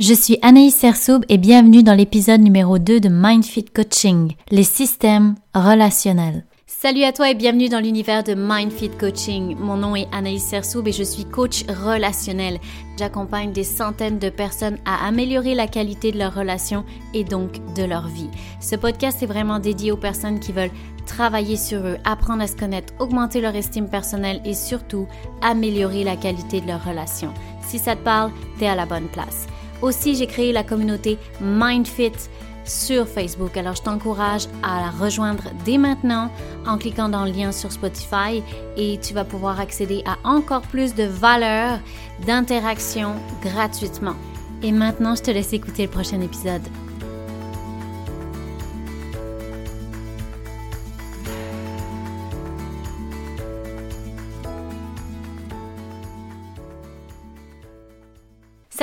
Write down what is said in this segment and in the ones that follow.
Je suis Anaïs Sersoub et bienvenue dans l'épisode numéro 2 de MindFit Coaching, les systèmes relationnels. Salut à toi et bienvenue dans l'univers de MindFit Coaching. Mon nom est Anaïs Sersoub et je suis coach relationnel. J'accompagne des centaines de personnes à améliorer la qualité de leurs relations et donc de leur vie. Ce podcast est vraiment dédié aux personnes qui veulent travailler sur eux, apprendre à se connaître, augmenter leur estime personnelle et surtout améliorer la qualité de leurs relations. Si ça te parle, t'es à la bonne place. Aussi, j'ai créé la communauté MindFit sur Facebook. Alors, je t'encourage à la rejoindre dès maintenant en cliquant dans le lien sur Spotify et tu vas pouvoir accéder à encore plus de valeurs d'interaction gratuitement. Et maintenant, je te laisse écouter le prochain épisode.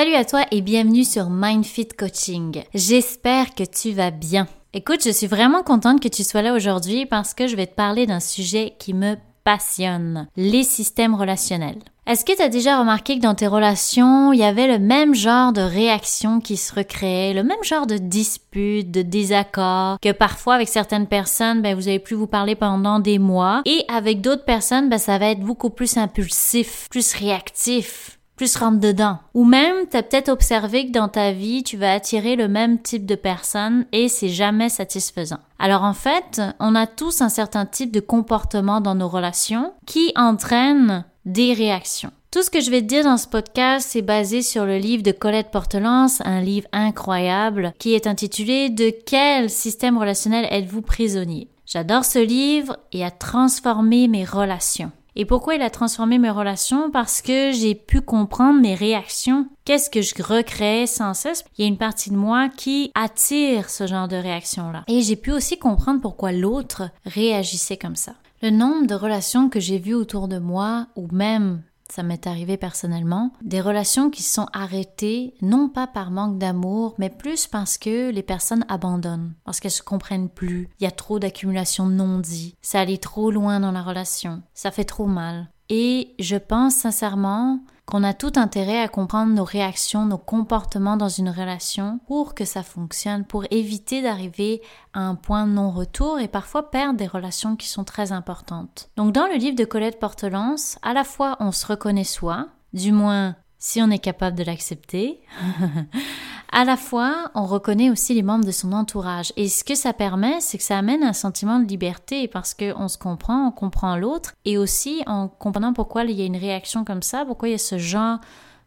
Salut à toi et bienvenue sur MindFit Coaching. J'espère que tu vas bien. Écoute, je suis vraiment contente que tu sois là aujourd'hui parce que je vais te parler d'un sujet qui me passionne, les systèmes relationnels. Est-ce que tu as déjà remarqué que dans tes relations, il y avait le même genre de réaction qui se recréait, le même genre de dispute, de désaccord, que parfois avec certaines personnes, ben, vous avez plus vous parler pendant des mois, et avec d'autres personnes, ben, ça va être beaucoup plus impulsif, plus réactif, plus rentre dedans. Ou même, t'as peut-être observé que dans ta vie, tu vas attirer le même type de personne et c'est jamais satisfaisant. Alors en fait, on a tous un certain type de comportement dans nos relations qui entraîne des réactions. Tout ce que je vais te dire dans ce podcast, c'est basé sur le livre de Colette Portelance, un livre incroyable qui est intitulé De quel système relationnel êtes-vous prisonnier? J'adore ce livre et a transformé mes relations. Et pourquoi il a transformé mes relations? Parce que j'ai pu comprendre mes réactions. Qu'est-ce que je recrée sans cesse? Il y a une partie de moi qui attire ce genre de réaction-là. Et j'ai pu aussi comprendre pourquoi l'autre réagissait comme ça. Le nombre de relations que j'ai vues autour de moi, ou même ça m'est arrivé personnellement, des relations qui sont arrêtées non pas par manque d'amour, mais plus parce que les personnes abandonnent, parce qu'elles se comprennent plus, il y a trop d'accumulation non dit, ça allait trop loin dans la relation, ça fait trop mal. Et je pense sincèrement qu'on a tout intérêt à comprendre nos réactions, nos comportements dans une relation pour que ça fonctionne, pour éviter d'arriver à un point non-retour et parfois perdre des relations qui sont très importantes. Donc dans le livre de Colette Portelance, à la fois on se reconnaît soi, du moins si on est capable de l'accepter, à la fois, on reconnaît aussi les membres de son entourage. Et ce que ça permet, c'est que ça amène un sentiment de liberté parce qu'on se comprend, on comprend l'autre, et aussi en comprenant pourquoi il y a une réaction comme ça, pourquoi il y a ce genre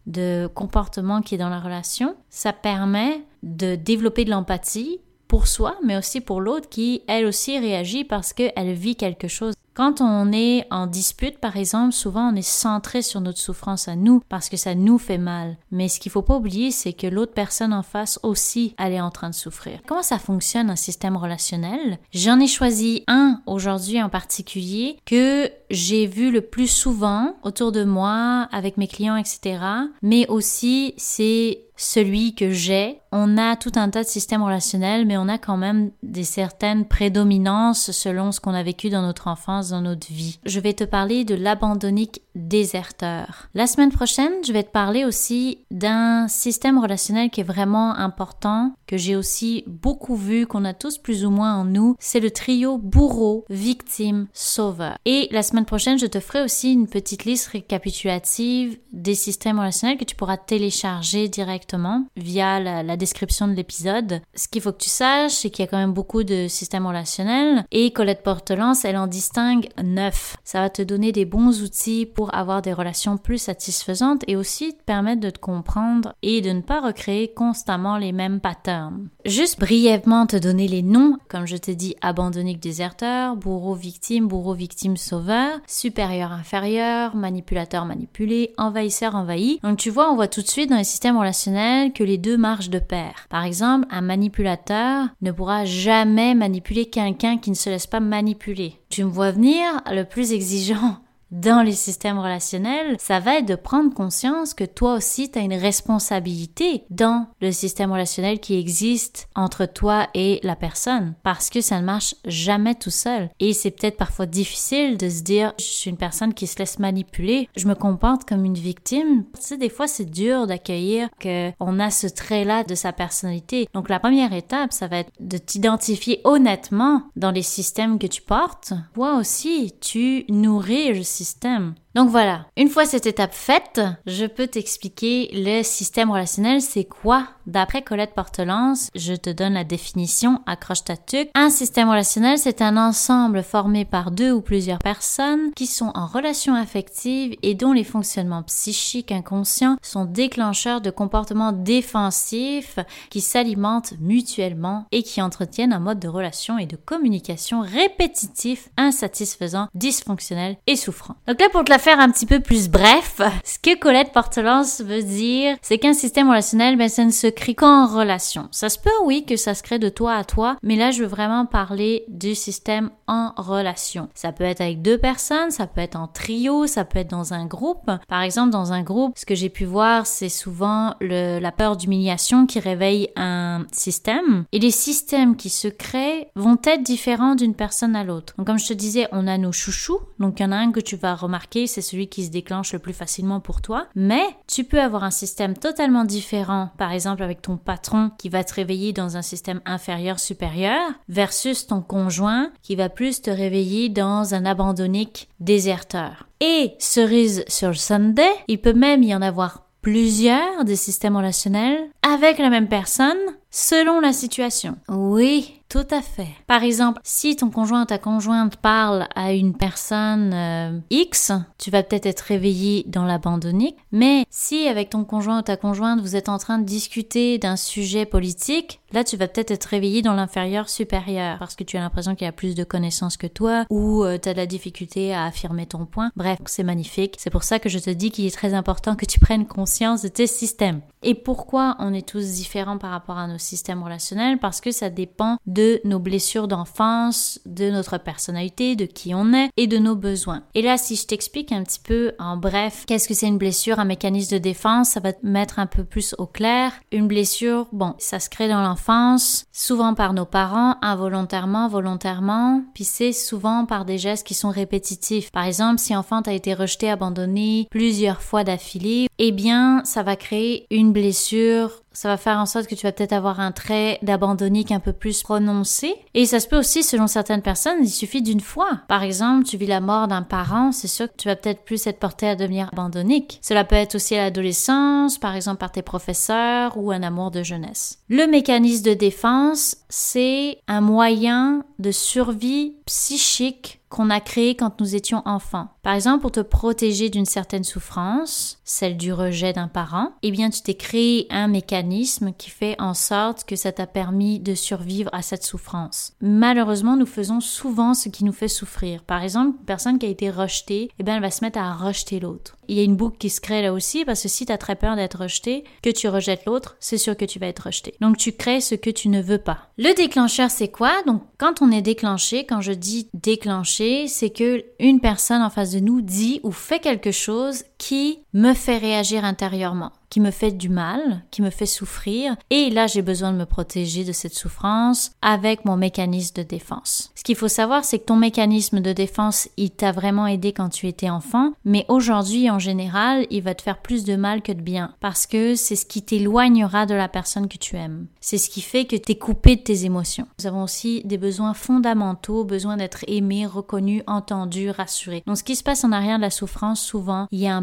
de comportement qui est dans la relation, ça permet de développer de l'empathie pour soi, mais aussi pour l'autre qui, elle aussi, réagit parce qu'elle vit quelque chose quand on est en dispute, par exemple, souvent on est centré sur notre souffrance à nous parce que ça nous fait mal. Mais ce qu'il faut pas oublier, c'est que l'autre personne en face aussi, elle est en train de souffrir. Comment ça fonctionne un système relationnel? J'en ai choisi un aujourd'hui en particulier que j'ai vu le plus souvent autour de moi, avec mes clients, etc. Mais aussi, c'est celui que j'ai. On a tout un tas de systèmes relationnels, mais on a quand même des certaines prédominances selon ce qu'on a vécu dans notre enfance, dans notre vie. Je vais te parler de l'abandonnique déserteur. La semaine prochaine, je vais te parler aussi d'un système relationnel qui est vraiment important, que j'ai aussi beaucoup vu, qu'on a tous plus ou moins en nous. C'est le trio bourreau, victime, sauveur. Et la semaine prochaine, je te ferai aussi une petite liste récapitulative des systèmes relationnels que tu pourras télécharger directement via la, la description de l'épisode. Ce qu'il faut que tu saches, c'est qu'il y a quand même beaucoup de systèmes relationnels et Colette Portelance, elle en distingue neuf. Ça va te donner des bons outils pour avoir des relations plus satisfaisantes et aussi te permettre de te comprendre et de ne pas recréer constamment les mêmes patterns. Juste brièvement te donner les noms, comme je t'ai dit, abandonnique déserteur, bourreau victime, bourreau victime sauveur, supérieur inférieur, manipulateur manipulé, envahisseur envahi. Donc tu vois, on voit tout de suite dans les systèmes relationnels que les deux marchent de pair. Par exemple, un manipulateur ne pourra jamais manipuler quelqu'un qui ne se laisse pas manipuler. Tu me vois venir, le plus exigeant dans les systèmes relationnels, ça va être de prendre conscience que toi aussi, tu as une responsabilité dans le système relationnel qui existe entre toi et la personne parce que ça ne marche jamais tout seul. Et c'est peut-être parfois difficile de se dire, je suis une personne qui se laisse manipuler, je me comporte comme une victime. Tu sais, des fois, c'est dur d'accueillir qu'on a ce trait-là de sa personnalité. Donc, la première étape, ça va être de t'identifier honnêtement dans les systèmes que tu portes. Toi aussi, tu nourris le système. Donc voilà, une fois cette étape faite, je peux t'expliquer le système relationnel, c'est quoi? D'après Colette Portelance, je te donne la définition, accroche ta tuque. Un système relationnel, c'est un ensemble formé par deux ou plusieurs personnes qui sont en relation affective et dont les fonctionnements psychiques inconscients sont déclencheurs de comportements défensifs qui s'alimentent mutuellement et qui entretiennent un mode de relation et de communication répétitif, insatisfaisant, dysfonctionnel et souffrant. Donc là, pour te la faire un petit peu plus bref, ce que Colette Portelance veut dire, c'est qu'un système relationnel, ben, ça ne se crée qu'en relation. Ça se peut, oui, que ça se crée de toi à toi, mais là, je veux vraiment parler du système en relation. Ça peut être avec deux personnes, ça peut être en trio, ça peut être dans un groupe. Par exemple, dans un groupe, ce que j'ai pu voir, c'est souvent la peur d'humiliation qui réveille un système. Et les systèmes qui se créent vont être différents d'une personne à l'autre. Donc, comme je te disais, on a nos chouchous. Donc, il y en a un que tu vas remarquer, c'est celui qui se déclenche le plus facilement pour toi. Mais tu peux avoir un système totalement différent, par exemple avec ton patron qui va te réveiller dans un système inférieur-supérieur, versus ton conjoint qui va plus te réveiller dans un abandonnique déserteur. Et cerise sur le Sunday, il peut même y en avoir plusieurs des systèmes relationnels avec la même personne selon la situation. Oui, tout à fait. Par exemple, si ton conjoint ou ta conjointe parle à une personne euh, X, tu vas peut-être être réveillé dans l'abandonnique, mais si avec ton conjoint ou ta conjointe vous êtes en train de discuter d'un sujet politique, là tu vas peut-être être réveillé dans l'inférieur supérieur parce que tu as l'impression qu'il y a plus de connaissances que toi ou euh, tu as de la difficulté à affirmer ton point. Bref, c'est magnifique. C'est pour ça que je te dis qu'il est très important que tu prennes conscience de tes systèmes. Et pourquoi on est tous différents par rapport à nos systèmes relationnels Parce que ça dépend de nos blessures d'enfance, de notre personnalité, de qui on est et de nos besoins. Et là, si je t'explique un petit peu en bref, qu'est-ce que c'est une blessure, un mécanisme de défense, ça va te mettre un peu plus au clair. Une blessure, bon, ça se crée dans l'enfance, souvent par nos parents, involontairement, volontairement, puis c'est souvent par des gestes qui sont répétitifs. Par exemple, si enfant t'as été rejeté, abandonné plusieurs fois d'affilée, eh bien, ça va créer une blessure, ça va faire en sorte que tu vas peut-être avoir un trait d'abandonnique un peu plus prononcé. Et ça se peut aussi, selon certaines personnes, il suffit d'une fois. Par exemple, tu vis la mort d'un parent, c'est sûr que tu vas peut-être plus être porté à devenir abandonnique. Cela peut être aussi à l'adolescence, par exemple par tes professeurs ou un amour de jeunesse. Le mécanisme de défense, c'est un moyen de survie psychique qu'on a créé quand nous étions enfants. Par exemple, pour te protéger d'une certaine souffrance, celle du rejet d'un parent, eh bien, tu t'es créé un mécanisme qui fait en sorte que ça t'a permis de survivre à cette souffrance. Malheureusement, nous faisons souvent ce qui nous fait souffrir. Par exemple, une personne qui a été rejetée, eh bien, elle va se mettre à rejeter l'autre il y a une boucle qui se crée là aussi parce que si tu as très peur d'être rejeté, que tu rejettes l'autre, c'est sûr que tu vas être rejeté. Donc tu crées ce que tu ne veux pas. Le déclencheur, c'est quoi? Donc quand on est déclenché, quand je dis déclenché, c'est que une personne en face de nous dit ou fait quelque chose qui me fait réagir intérieurement qui me fait du mal, qui me fait souffrir, et là j'ai besoin de me protéger de cette souffrance avec mon mécanisme de défense. Ce qu'il faut savoir, c'est que ton mécanisme de défense, il t'a vraiment aidé quand tu étais enfant, mais aujourd'hui en général, il va te faire plus de mal que de bien, parce que c'est ce qui t'éloignera de la personne que tu aimes. C'est ce qui fait que tu es coupé de tes émotions. Nous avons aussi des besoins fondamentaux, besoin d'être aimé, reconnu, entendu, rassuré. Donc ce qui se passe en arrière de la souffrance, souvent, il y a un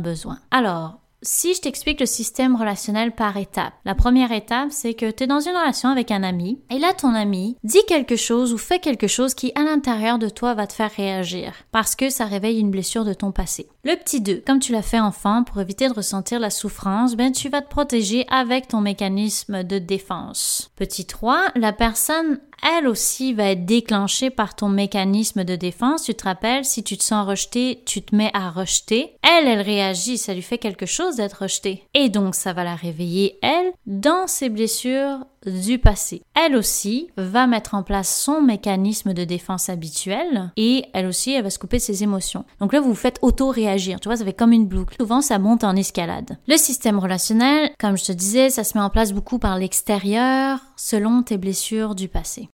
Alors, si je t'explique le système relationnel par étapes, la première étape, c'est que tu es dans une relation avec un ami, et là, ton ami dit quelque chose ou fait quelque chose qui, à l'intérieur de toi, va te faire réagir, parce que ça réveille une blessure de ton passé. Le petit 2, comme tu l'as fait enfant, pour éviter de ressentir la souffrance, ben, tu vas te protéger avec ton mécanisme de défense. Petit 3, la personne elle aussi va être déclenchée par ton mécanisme de défense. Tu te rappelles, si tu te sens rejeté, tu te mets à rejeter. Elle, elle réagit, ça lui fait quelque chose d'être rejeté. Et donc, ça va la réveiller, elle, dans ses blessures du passé. Elle aussi va mettre en place son mécanisme de défense habituel et elle aussi, elle va se couper ses émotions. Donc là, vous vous faites auto-réagir. Tu vois, ça fait comme une boucle. Souvent, ça monte en escalade. Le système relationnel, comme je te disais, ça se met en place beaucoup par l'extérieur selon tes blessures du passé.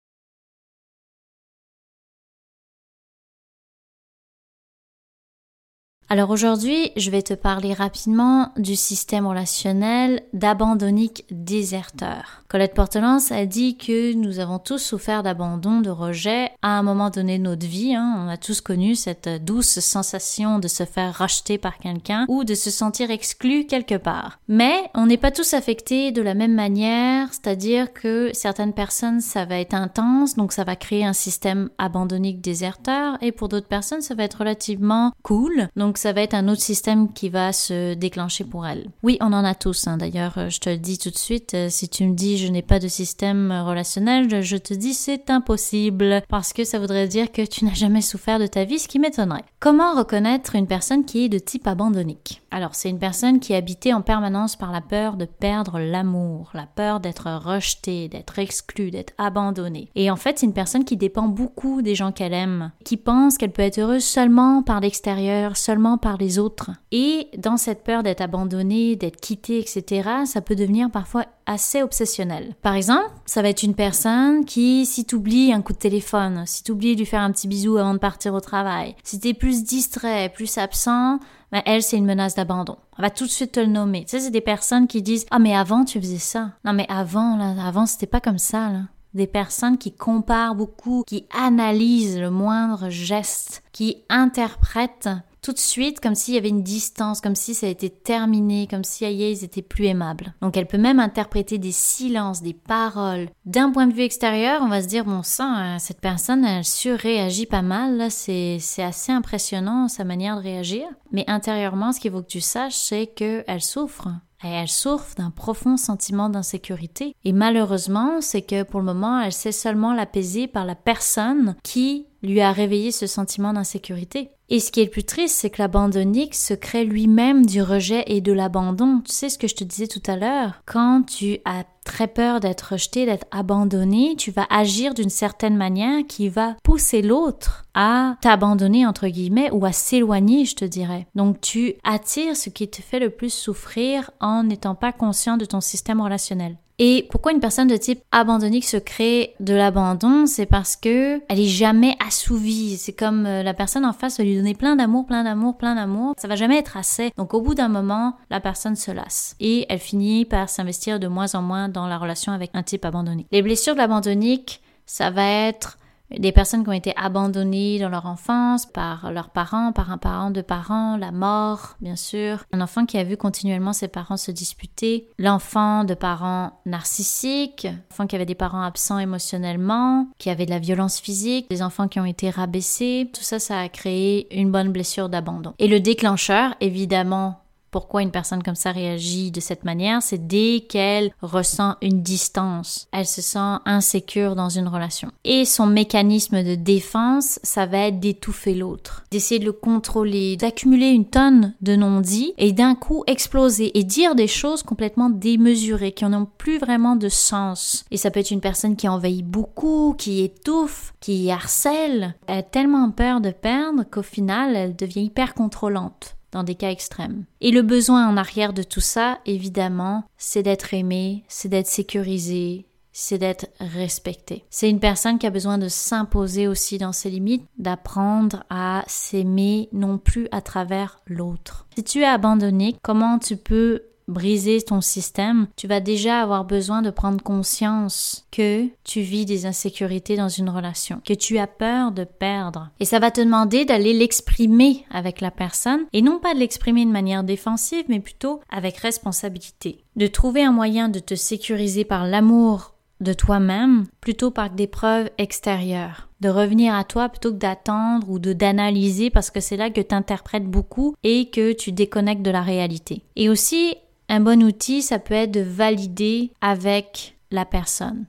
Alors aujourd'hui, je vais te parler rapidement du système relationnel d'abandonnique déserteur. Colette Portelance a dit que nous avons tous souffert d'abandon, de rejet à un moment donné de notre vie. Hein. On a tous connu cette douce sensation de se faire racheter par quelqu'un ou de se sentir exclu quelque part. Mais on n'est pas tous affectés de la même manière, c'est-à-dire que certaines personnes, ça va être intense, donc ça va créer un système abandonnique déserteur, et pour d'autres personnes, ça va être relativement cool, ça va être un autre système qui va se déclencher pour elle. Oui, on en a tous. Hein. D'ailleurs, euh, je te le dis tout de suite, euh, si tu me dis je n'ai pas de système relationnel, je te dis c'est impossible parce que ça voudrait dire que tu n'as jamais souffert de ta vie, ce qui m'étonnerait. Comment reconnaître une personne qui est de type abandonnique? Alors, c'est une personne qui est habitée en permanence par la peur de perdre l'amour, la peur d'être rejetée, d'être exclue, d'être abandonnée. Et en fait, c'est une personne qui dépend beaucoup des gens qu'elle aime, qui pense qu'elle peut être heureuse seulement par l'extérieur, seulement par les autres. Et dans cette peur d'être abandonné, d'être quitté, etc., ça peut devenir parfois assez obsessionnel. Par exemple, ça va être une personne qui, si t'oublies un coup de téléphone, si t'oublies de lui faire un petit bisou avant de partir au travail, si t'es plus distrait, plus absent, ben elle, c'est une menace d'abandon. On va tout de suite te le nommer. Tu sais, c'est des personnes qui disent Ah, mais avant, tu faisais ça. Non, mais avant, là, avant, c'était pas comme ça, des personnes qui comparent beaucoup, qui analysent le moindre geste, qui interprètent tout de suite comme s'il y avait une distance, comme si ça a été terminé, comme si aïe, ils étaient plus aimables. Donc elle peut même interpréter des silences, des paroles. D'un point de vue extérieur, on va se dire bon sang, euh, cette personne elle surréagit pas mal, c'est c'est assez impressionnant sa manière de réagir. Mais intérieurement, ce qu'il faut que tu saches, c'est qu'elle souffre. Et elle souffre d'un profond sentiment d'insécurité. Et malheureusement, c'est que pour le moment, elle sait seulement l'apaiser par la personne qui lui a réveillé ce sentiment d'insécurité. Et ce qui est le plus triste, c'est que l'abandonnique se crée lui-même du rejet et de l'abandon. Tu sais ce que je te disais tout à l'heure? Quand tu as très peur d'être rejeté, d'être abandonné, tu vas agir d'une certaine manière qui va pousser l'autre à t'abandonner entre guillemets ou à s'éloigner, je te dirais. Donc tu attires ce qui te fait le plus souffrir en n'étant pas conscient de ton système relationnel. Et pourquoi une personne de type abandonnique se crée de l'abandon? C'est parce que elle est jamais assouvie. C'est comme euh, la personne en face va lui donner plein d'amour, plein d'amour, plein d'amour. Ça va jamais être assez. Donc au bout d'un moment, la personne se lasse et elle finit par s'investir de moins en moins dans la relation avec un type abandonné. Les blessures de l'abandonnique, ça va être des personnes qui ont été abandonnées dans leur enfance par leurs parents, par un parent, de parents, la mort, bien sûr, un enfant qui a vu continuellement ses parents se disputer, l'enfant de parents narcissiques, enfant qui avait des parents absents émotionnellement, qui avait de la violence physique, des enfants qui ont été rabaissés, tout ça, ça a créé une bonne blessure d'abandon. Et le déclencheur, évidemment, pourquoi une personne comme ça réagit de cette manière, c'est dès qu'elle ressent une distance, elle se sent insécure dans une relation. Et son mécanisme de défense, ça va être d'étouffer l'autre, d'essayer de le contrôler, d'accumuler une tonne de non-dits et d'un coup exploser et dire des choses complètement démesurées qui n'ont plus vraiment de sens. Et ça peut être une personne qui envahit beaucoup, qui étouffe, qui harcèle. Elle a tellement peur de perdre qu'au final, elle devient hyper contrôlante dans des cas extrêmes. Et le besoin en arrière de tout ça, évidemment, c'est d'être aimé, c'est d'être sécurisé, c'est d'être respecté. C'est une personne qui a besoin de s'imposer aussi dans ses limites, d'apprendre à s'aimer non plus à travers l'autre. Si tu es abandonné, comment tu peux briser ton système, tu vas déjà avoir besoin de prendre conscience que tu vis des insécurités dans une relation, que tu as peur de perdre. Et ça va te demander d'aller l'exprimer avec la personne et non pas de l'exprimer de manière défensive, mais plutôt avec responsabilité. De trouver un moyen de te sécuriser par l'amour de toi-même plutôt par des preuves extérieures. De revenir à toi plutôt que d'attendre ou de d'analyser parce que c'est là que tu interprètes beaucoup et que tu déconnectes de la réalité. Et aussi un bon outil, ça peut être de valider avec la personne,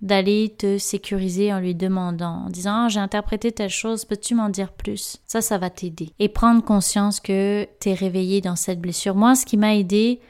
d'aller te sécuriser en lui demandant, en disant ah, j'ai interprété telle chose, peux-tu m'en dire plus? Ça, ça va t'aider. Et prendre conscience que tu es réveillé dans cette blessure. Moi, ce qui m'a aidé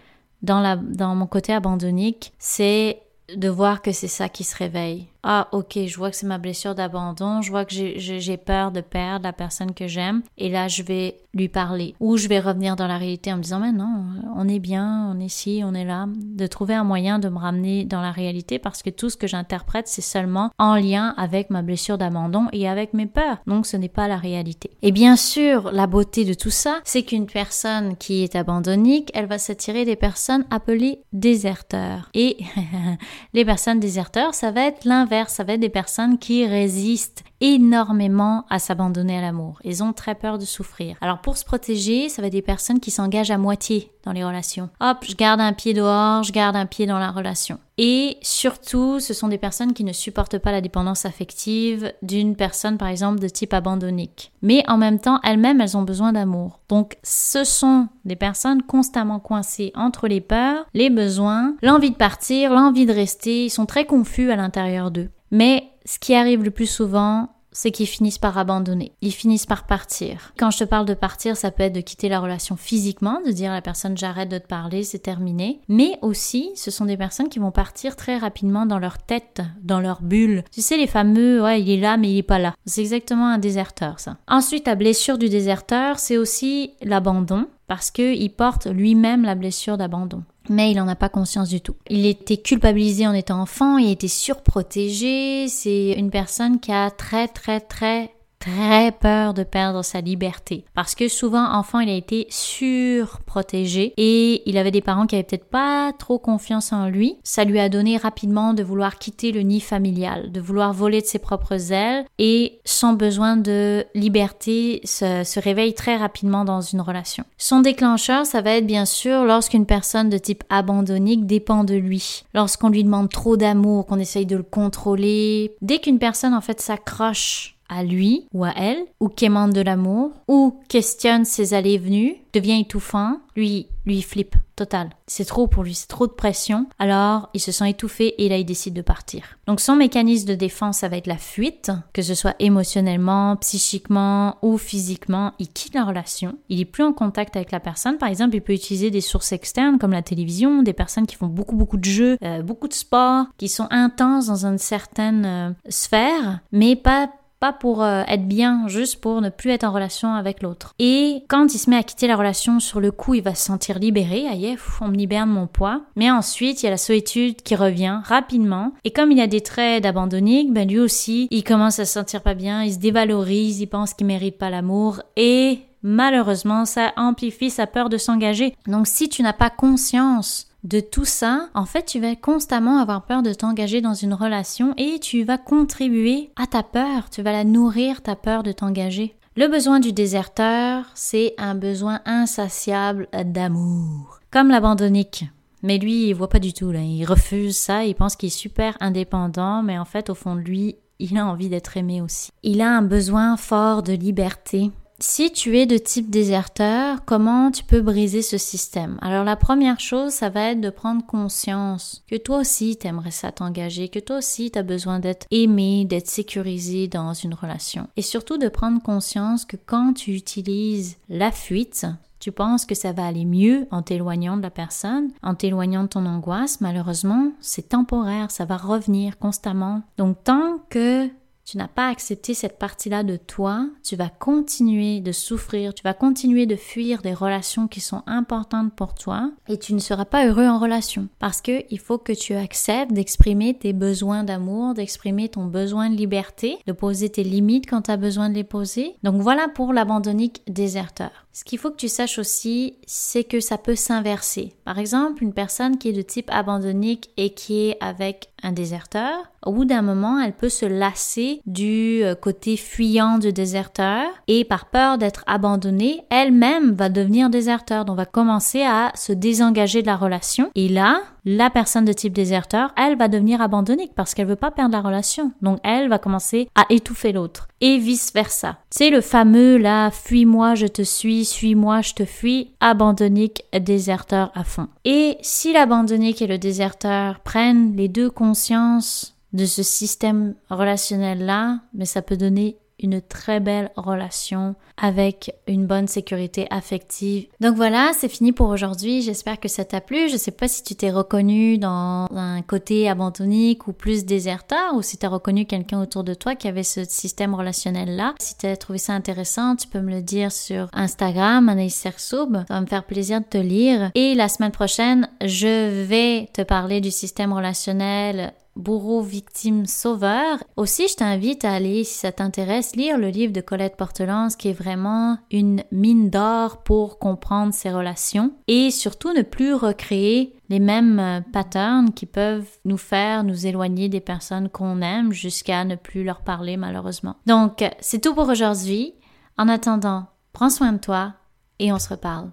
dans, la, dans mon côté abandonnique, c'est de voir que c'est ça qui se réveille. Ah, ok, je vois que c'est ma blessure d'abandon, je vois que j'ai peur de perdre la personne que j'aime, et là, je vais lui parler. Ou je vais revenir dans la réalité en me disant, mais non, on est bien, on est ici, on est là. De trouver un moyen de me ramener dans la réalité parce que tout ce que j'interprète, c'est seulement en lien avec ma blessure d'abandon et avec mes peurs. Donc, ce n'est pas la réalité. Et bien sûr, la beauté de tout ça, c'est qu'une personne qui est abandonnique, elle va s'attirer des personnes appelées déserteurs. Et les personnes déserteurs, ça va être l'inverse ça va être des personnes qui résistent énormément à s'abandonner à l'amour. Ils ont très peur de souffrir. Alors pour se protéger, ça va être des personnes qui s'engagent à moitié dans les relations. Hop, je garde un pied dehors, je garde un pied dans la relation. Et surtout, ce sont des personnes qui ne supportent pas la dépendance affective d'une personne, par exemple, de type abandonnique. Mais en même temps, elles-mêmes, elles ont besoin d'amour. Donc, ce sont des personnes constamment coincées entre les peurs, les besoins, l'envie de partir, l'envie de rester. Ils sont très confus à l'intérieur d'eux. Mais ce qui arrive le plus souvent, c'est qu'ils finissent par abandonner. Ils finissent par partir. Quand je te parle de partir, ça peut être de quitter la relation physiquement, de dire à la personne j'arrête de te parler, c'est terminé. Mais aussi, ce sont des personnes qui vont partir très rapidement dans leur tête, dans leur bulle. Tu sais, les fameux, ouais, il est là, mais il est pas là. C'est exactement un déserteur, ça. Ensuite, la blessure du déserteur, c'est aussi l'abandon parce qu'il porte lui-même la blessure d'abandon mais il n'en a pas conscience du tout. Il était culpabilisé en étant enfant, il était surprotégé, c'est une personne qui a très très très très peur de perdre sa liberté parce que souvent enfant il a été surprotégé et il avait des parents qui avaient peut-être pas trop confiance en lui. Ça lui a donné rapidement de vouloir quitter le nid familial, de vouloir voler de ses propres ailes et son besoin de liberté se, se réveille très rapidement dans une relation. Son déclencheur, ça va être bien sûr lorsqu'une personne de type abandonnique dépend de lui, lorsqu'on lui demande trop d'amour, qu'on essaye de le contrôler. Dès qu'une personne en fait s'accroche à lui ou à elle, ou quémande de l'amour, ou questionne ses allées et venues, devient étouffant, lui, lui flippe, total. C'est trop pour lui, c'est trop de pression. Alors, il se sent étouffé et là, il décide de partir. Donc, son mécanisme de défense, ça va être la fuite, que ce soit émotionnellement, psychiquement ou physiquement. Il quitte la relation. Il est plus en contact avec la personne. Par exemple, il peut utiliser des sources externes comme la télévision, des personnes qui font beaucoup, beaucoup de jeux, euh, beaucoup de sports, qui sont intenses dans une certaine euh, sphère, mais pas pas pour euh, être bien, juste pour ne plus être en relation avec l'autre. Et quand il se met à quitter la relation, sur le coup, il va se sentir libéré, aïe, on me libère de mon poids. Mais ensuite, il y a la solitude qui revient rapidement. Et comme il a des traits d'abandonnique, ben lui aussi, il commence à se sentir pas bien, il se dévalorise, il pense qu'il mérite pas l'amour et malheureusement, ça amplifie sa peur de s'engager. Donc si tu n'as pas conscience de tout ça, en fait, tu vas constamment avoir peur de t'engager dans une relation et tu vas contribuer à ta peur, tu vas la nourrir, ta peur de t'engager. Le besoin du déserteur, c'est un besoin insatiable d'amour. Comme l'abandonnique. Mais lui, il voit pas du tout, là. Il refuse ça, il pense qu'il est super indépendant, mais en fait, au fond de lui, il a envie d'être aimé aussi. Il a un besoin fort de liberté, si tu es de type déserteur, comment tu peux briser ce système? Alors la première chose, ça va être de prendre conscience que toi aussi t'aimerais ça t'engager, que toi aussi tu as besoin d'être aimé, d'être sécurisé dans une relation. Et surtout de prendre conscience que quand tu utilises la fuite, tu penses que ça va aller mieux en t'éloignant de la personne, en t'éloignant de ton angoisse, malheureusement, c'est temporaire, ça va revenir constamment. Donc tant que tu n'as pas accepté cette partie-là de toi, tu vas continuer de souffrir, tu vas continuer de fuir des relations qui sont importantes pour toi et tu ne seras pas heureux en relation parce que il faut que tu acceptes d'exprimer tes besoins d'amour, d'exprimer ton besoin de liberté, de poser tes limites quand tu as besoin de les poser. Donc voilà pour l'abandonnique déserteur. Ce qu'il faut que tu saches aussi, c'est que ça peut s'inverser. Par exemple, une personne qui est de type abandonnique et qui est avec un déserteur, au bout d'un moment, elle peut se lasser du euh, côté fuyant du déserteur et par peur d'être abandonnée, elle-même va devenir déserteur, donc va commencer à se désengager de la relation. Et là, la personne de type déserteur, elle va devenir abandonnique parce qu'elle veut pas perdre la relation. Donc elle va commencer à étouffer l'autre et vice versa. C'est le fameux là, fuis-moi, je te suis, suis-moi, je te fuis, abandonnique, déserteur à fond. Et si l'abandonnique et le déserteur prennent les deux consciences de ce système relationnel là, mais ça peut donner une très belle relation avec une bonne sécurité affective. Donc voilà, c'est fini pour aujourd'hui. J'espère que ça t'a plu. Je sais pas si tu t'es reconnu dans un côté abandonnique ou plus déserteur ou si tu as reconnu quelqu'un autour de toi qui avait ce système relationnel là. Si tu as trouvé ça intéressant, tu peux me le dire sur Instagram, Anaïs Sersoub. Ça va me faire plaisir de te lire. Et la semaine prochaine, je vais te parler du système relationnel bourreau, victime, sauveur. Aussi, je t'invite à aller, si ça t'intéresse, lire le livre de Colette Portelance qui est vraiment une mine d'or pour comprendre ses relations et surtout ne plus recréer les mêmes euh, patterns qui peuvent nous faire nous éloigner des personnes qu'on aime jusqu'à ne plus leur parler malheureusement. Donc, c'est tout pour aujourd'hui. En attendant, prends soin de toi et on se reparle.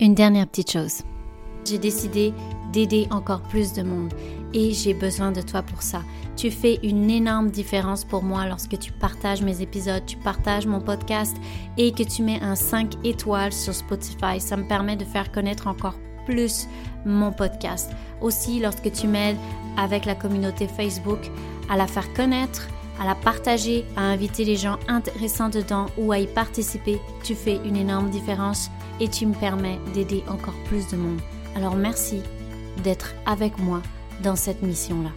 Une dernière petite chose. J'ai décidé d'aider encore plus de monde et j'ai besoin de toi pour ça. Tu fais une énorme différence pour moi lorsque tu partages mes épisodes, tu partages mon podcast et que tu mets un 5 étoiles sur Spotify. Ça me permet de faire connaître encore plus mon podcast. Aussi, lorsque tu m'aides avec la communauté Facebook à la faire connaître, à la partager, à inviter les gens intéressants dedans ou à y participer, tu fais une énorme différence et tu me permets d'aider encore plus de monde. Alors merci d'être avec moi dans cette mission-là.